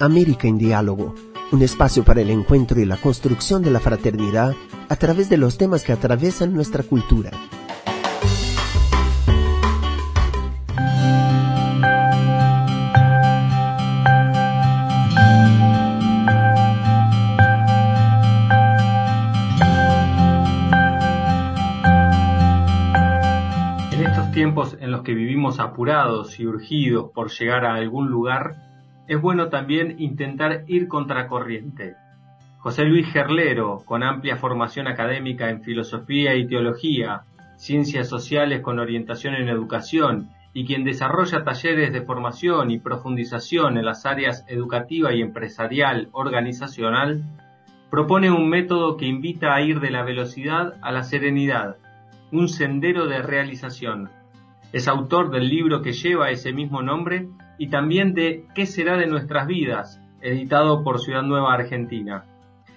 América en Diálogo, un espacio para el encuentro y la construcción de la fraternidad a través de los temas que atraviesan nuestra cultura. En estos tiempos en los que vivimos apurados y urgidos por llegar a algún lugar, es bueno también intentar ir contracorriente. José Luis Gerlero, con amplia formación académica en filosofía y teología, ciencias sociales con orientación en educación, y quien desarrolla talleres de formación y profundización en las áreas educativa y empresarial organizacional, propone un método que invita a ir de la velocidad a la serenidad, un sendero de realización. Es autor del libro que lleva ese mismo nombre y también de ¿Qué será de nuestras vidas?, editado por Ciudad Nueva Argentina.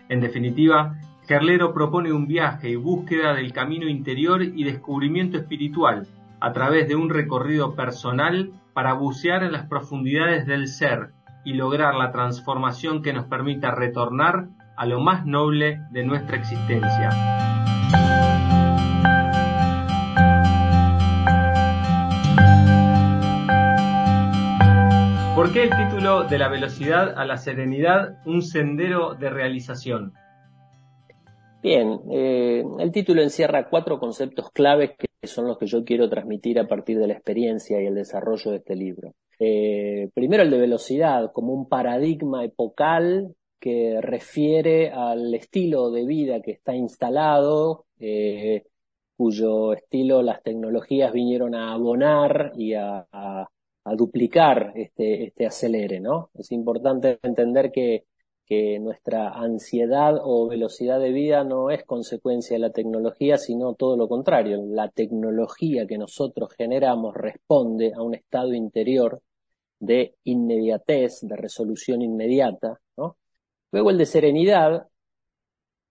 En definitiva, Gerlero propone un viaje y búsqueda del camino interior y descubrimiento espiritual a través de un recorrido personal para bucear en las profundidades del ser y lograr la transformación que nos permita retornar a lo más noble de nuestra existencia. ¿Por qué el título de la velocidad a la serenidad, un sendero de realización? Bien, eh, el título encierra cuatro conceptos claves que son los que yo quiero transmitir a partir de la experiencia y el desarrollo de este libro. Eh, primero el de velocidad, como un paradigma epocal que refiere al estilo de vida que está instalado, eh, cuyo estilo las tecnologías vinieron a abonar y a, a a duplicar este, este acelere, ¿no? Es importante entender que, que nuestra ansiedad o velocidad de vida no es consecuencia de la tecnología, sino todo lo contrario. La tecnología que nosotros generamos responde a un estado interior de inmediatez, de resolución inmediata, ¿no? Luego el de serenidad,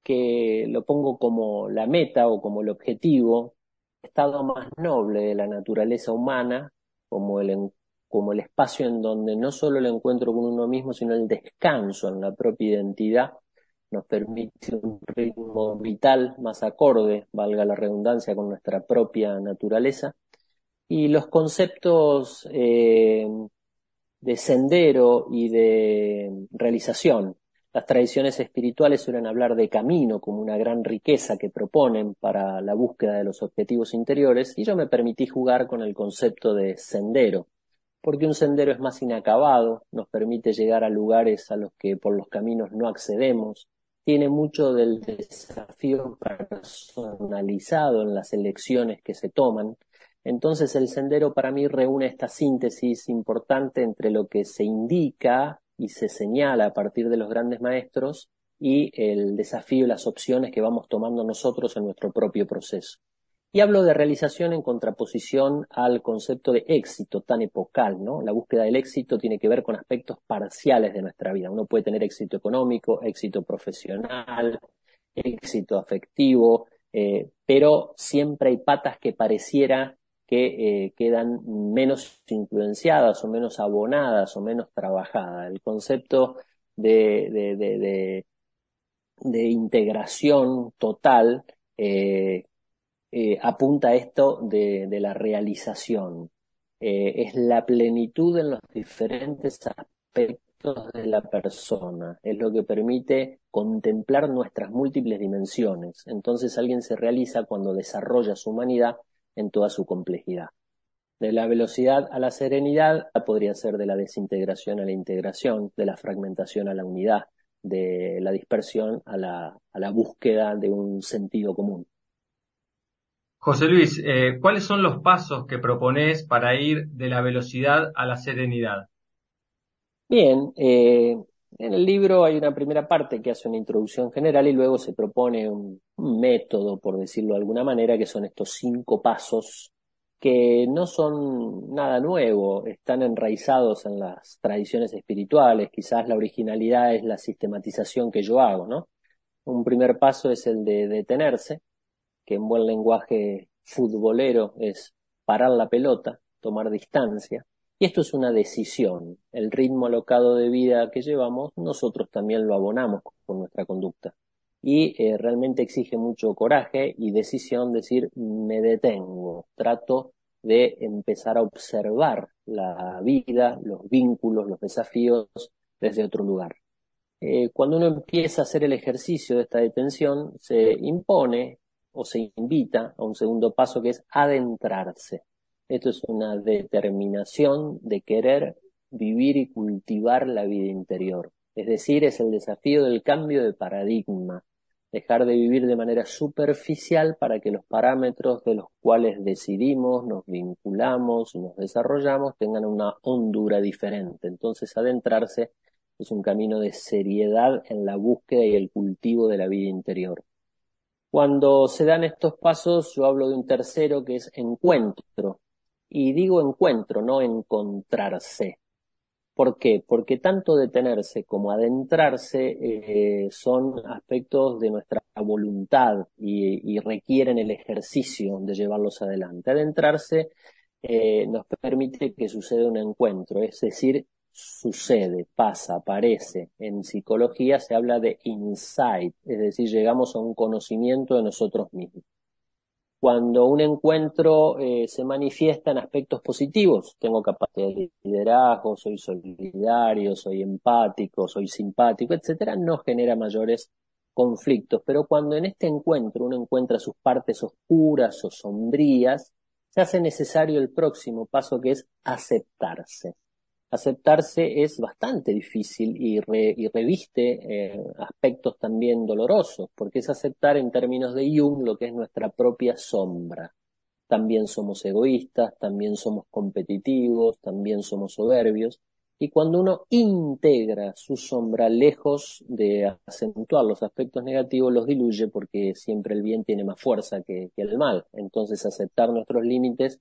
que lo pongo como la meta o como el objetivo, estado más noble de la naturaleza humana, como el como el espacio en donde no solo el encuentro con uno mismo, sino el descanso en la propia identidad nos permite un ritmo vital más acorde, valga la redundancia, con nuestra propia naturaleza. Y los conceptos eh, de sendero y de realización. Las tradiciones espirituales suelen hablar de camino como una gran riqueza que proponen para la búsqueda de los objetivos interiores y yo me permití jugar con el concepto de sendero, porque un sendero es más inacabado, nos permite llegar a lugares a los que por los caminos no accedemos, tiene mucho del desafío personalizado en las elecciones que se toman. Entonces el sendero para mí reúne esta síntesis importante entre lo que se indica y se señala a partir de los grandes maestros y el desafío y las opciones que vamos tomando nosotros en nuestro propio proceso. Y hablo de realización en contraposición al concepto de éxito tan epocal, ¿no? La búsqueda del éxito tiene que ver con aspectos parciales de nuestra vida. Uno puede tener éxito económico, éxito profesional, éxito afectivo, eh, pero siempre hay patas que pareciera que eh, quedan menos influenciadas o menos abonadas o menos trabajadas. El concepto de, de, de, de integración total eh, eh, apunta esto de, la realización. Eh, es la plenitud en los diferentes aspectos de la persona, es lo que permite contemplar nuestras múltiples dimensiones. Entonces alguien se realiza cuando desarrolla su humanidad en toda su complejidad. De la velocidad a la serenidad podría ser de la desintegración a la integración, de la fragmentación a la unidad, de la dispersión a la búsqueda de un sentido común. José Luis, eh, ¿cuáles son los pasos que propones para ir de la velocidad a la serenidad? Bien, eh, en el libro hay una primera parte que hace una introducción general y luego se propone un, método, por decirlo de alguna manera, que son estos cinco pasos que no son nada nuevo, están enraizados en las tradiciones espirituales, quizás la originalidad es la sistematización que yo hago, ¿no? Un primer paso es el de detenerse, que en buen lenguaje futbolero es parar la pelota, tomar distancia, Y esto es una decisión. El ritmo alocado de vida que llevamos, nosotros también lo abonamos con nuestra conducta. Y eh, realmente exige mucho coraje y decisión decir, me detengo, trato de empezar a observar la vida, los vínculos, los desafíos desde otro lugar. Eh, cuando uno empieza a hacer el ejercicio de esta detención, se impone o se invita a un segundo paso que es adentrarse. Esto es una determinación de querer vivir y cultivar la vida interior. Es decir, es el desafío del cambio de paradigma, dejar de vivir de manera superficial para que los parámetros de los cuales decidimos, nos vinculamos nos desarrollamos tengan una hondura diferente. Entonces, adentrarse es un camino de seriedad en la búsqueda y el cultivo de la vida interior. Cuando se dan estos pasos, yo hablo de un tercero que es encuentro. Y digo encuentro, no encontrarse. ¿Por qué? Porque tanto detenerse como adentrarse eh, son aspectos de nuestra voluntad y, requieren el ejercicio de llevarlos adelante. Adentrarse eh, nos permite que suceda un encuentro, es decir, sucede, pasa, aparece. En psicología se habla de insight, es decir, llegamos a un conocimiento de nosotros mismos. Cuando un encuentro eh, se manifiesta en aspectos positivos, tengo capacidad de liderazgo, soy solidario, soy empático, soy simpático, etcétera, no genera mayores conflictos. Pero cuando en este encuentro uno encuentra sus partes oscuras o sombrías, se hace necesario el próximo paso que es aceptarse aceptarse es bastante difícil y, reviste eh, aspectos también dolorosos, porque es aceptar en términos de Jung lo que es nuestra propia sombra. También somos egoístas, también somos competitivos, también somos soberbios, y cuando uno integra su sombra lejos de acentuar los aspectos negativos, los diluye porque siempre el bien tiene más fuerza que, que el mal. Entonces aceptar nuestros límites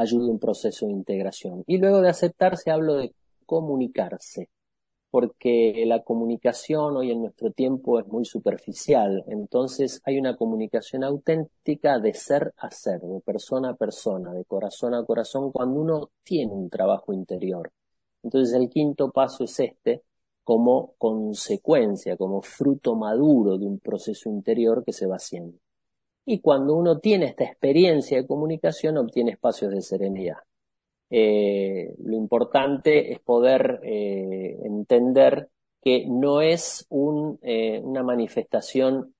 ayuda un proceso de integración. Y luego de aceptarse hablo de comunicarse, porque la comunicación hoy en nuestro tiempo es muy superficial, entonces hay una comunicación auténtica de ser a ser, de persona a persona, de corazón a corazón, cuando uno tiene un trabajo interior. Entonces el quinto paso es este, como consecuencia, como fruto maduro de un proceso interior que se va haciendo. Y cuando uno tiene esta experiencia de comunicación, obtiene espacios de serenidad. Eh, lo importante es poder eh, entender que no es eh, una manifestación,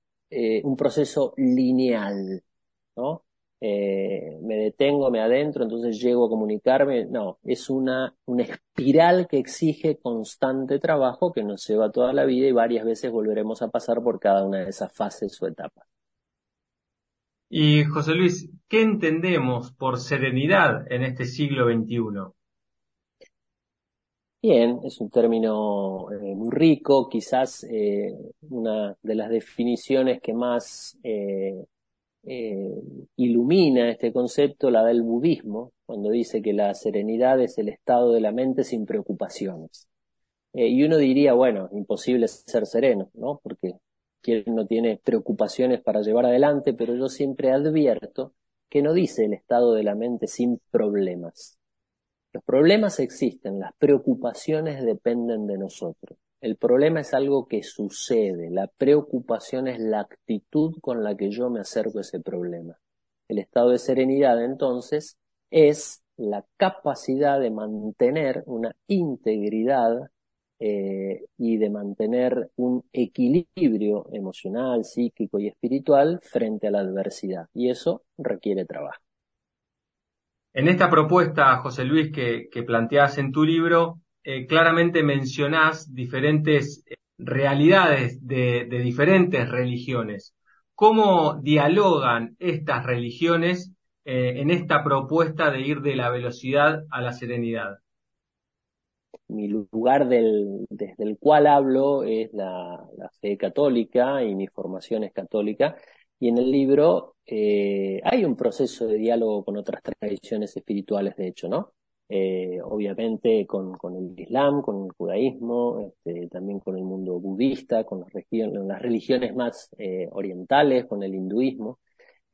un proceso lineal, ¿no? me detengo, me adentro, entonces llego a comunicarme. No, es una, una espiral que exige constante trabajo que nos lleva toda la vida y varias veces volveremos a pasar por cada una de esas fases o etapas. Y José Luis, ¿qué entendemos por serenidad en este siglo XXI? Bien, es un término eh, muy rico, quizás eh, una de las definiciones que más eh, ilumina este concepto la da el budismo, cuando dice que la serenidad es el estado de la mente sin preocupaciones. y uno diría, bueno, imposible ser sereno, ¿no? Porque quien no tiene preocupaciones para llevar adelante, pero yo siempre advierto que no dice el estado de la mente sin problemas. Los problemas existen, las preocupaciones dependen de nosotros. El problema es algo que sucede, la preocupación es la actitud con la que yo me acerco a ese problema. El estado de serenidad entonces es la capacidad de mantener una integridad eh, y de mantener un equilibrio emocional, psíquico y espiritual frente a la adversidad. Y eso requiere trabajo. En esta propuesta, José Luis, que, que en tu libro, eh, claramente mencionás diferentes realidades de, diferentes religiones. ¿Cómo dialogan estas religiones eh, en esta propuesta de ir de la velocidad a la serenidad? Mi lugar del, desde el cual hablo es la, fe católica y mi formación es católica. Y en el libro eh, hay un proceso de diálogo con otras tradiciones espirituales, de hecho, ¿no? Eh, obviamente con, con, el Islam, con el judaísmo, este, también con el mundo budista, con las, las religiones más eh, orientales, con el hinduismo.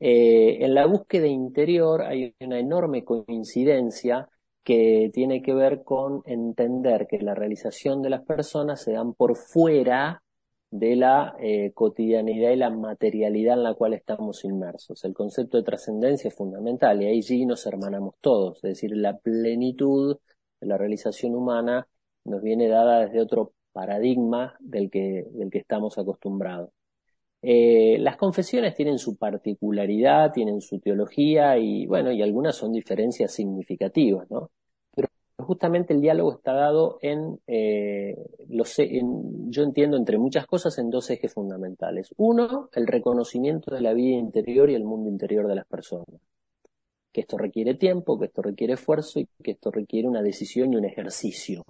en la búsqueda interior hay una enorme coincidencia que tiene que ver con entender que la realización de las personas se dan por fuera de la eh, cotidianidad y la materialidad en la cual estamos inmersos. El concepto de trascendencia es fundamental y ahí sí nos hermanamos todos, es decir, la plenitud de la realización humana nos viene dada desde otro paradigma del que, del que estamos acostumbrados. Eh, las confesiones tienen su particularidad, tienen su teología y bueno, y algunas son diferencias significativas, ¿no? Justamente el diálogo está dado en, eh, en, yo entiendo entre muchas cosas, en dos ejes fundamentales. Uno, el reconocimiento de la vida interior y el mundo interior de las personas. Que esto requiere tiempo, que esto requiere esfuerzo y que esto requiere una decisión y un ejercicio,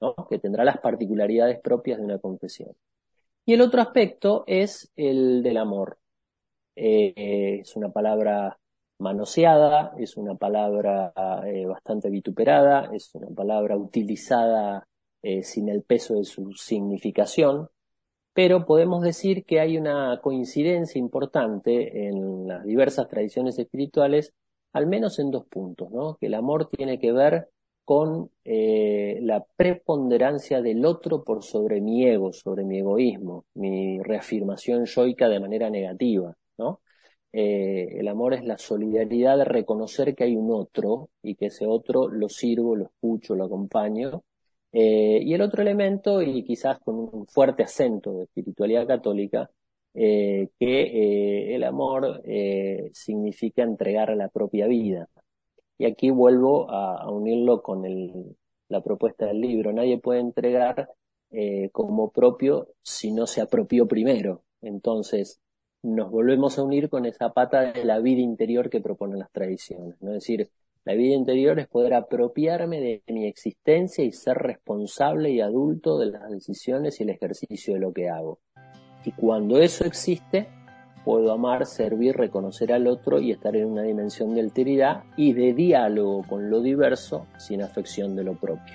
¿no? que tendrá las particularidades propias de una confesión. Y el otro aspecto es el del amor. Eh, es una palabra manoseada, es una palabra eh, bastante vituperada, es una palabra utilizada eh, sin el peso de su significación, pero podemos decir que hay una coincidencia importante en las diversas tradiciones espirituales, al menos en dos puntos, ¿no? Que el amor tiene que ver con eh, la preponderancia del otro por sobre mi ego, sobre mi egoísmo, mi reafirmación yoica de manera negativa, ¿no? Eh, el amor es la solidaridad de reconocer que hay un otro y que ese otro lo sirvo, lo escucho, lo acompaño. Eh, y el otro elemento, y quizás con un fuerte acento de espiritualidad católica, eh, que el amor significa entregar la propia vida. Y aquí vuelvo a, unirlo con la propuesta del libro. Nadie puede entregar como propio si no se apropió primero. Entonces, nos volvemos a unir con esa pata de la vida interior que proponen las tradiciones. ¿no? Es decir, la vida interior es poder apropiarme de mi existencia y ser responsable y adulto de las decisiones y el ejercicio de lo que hago. Y cuando eso existe, puedo amar, servir, reconocer al otro y estar en una dimensión de alteridad y de diálogo con lo diverso sin afección de lo propio.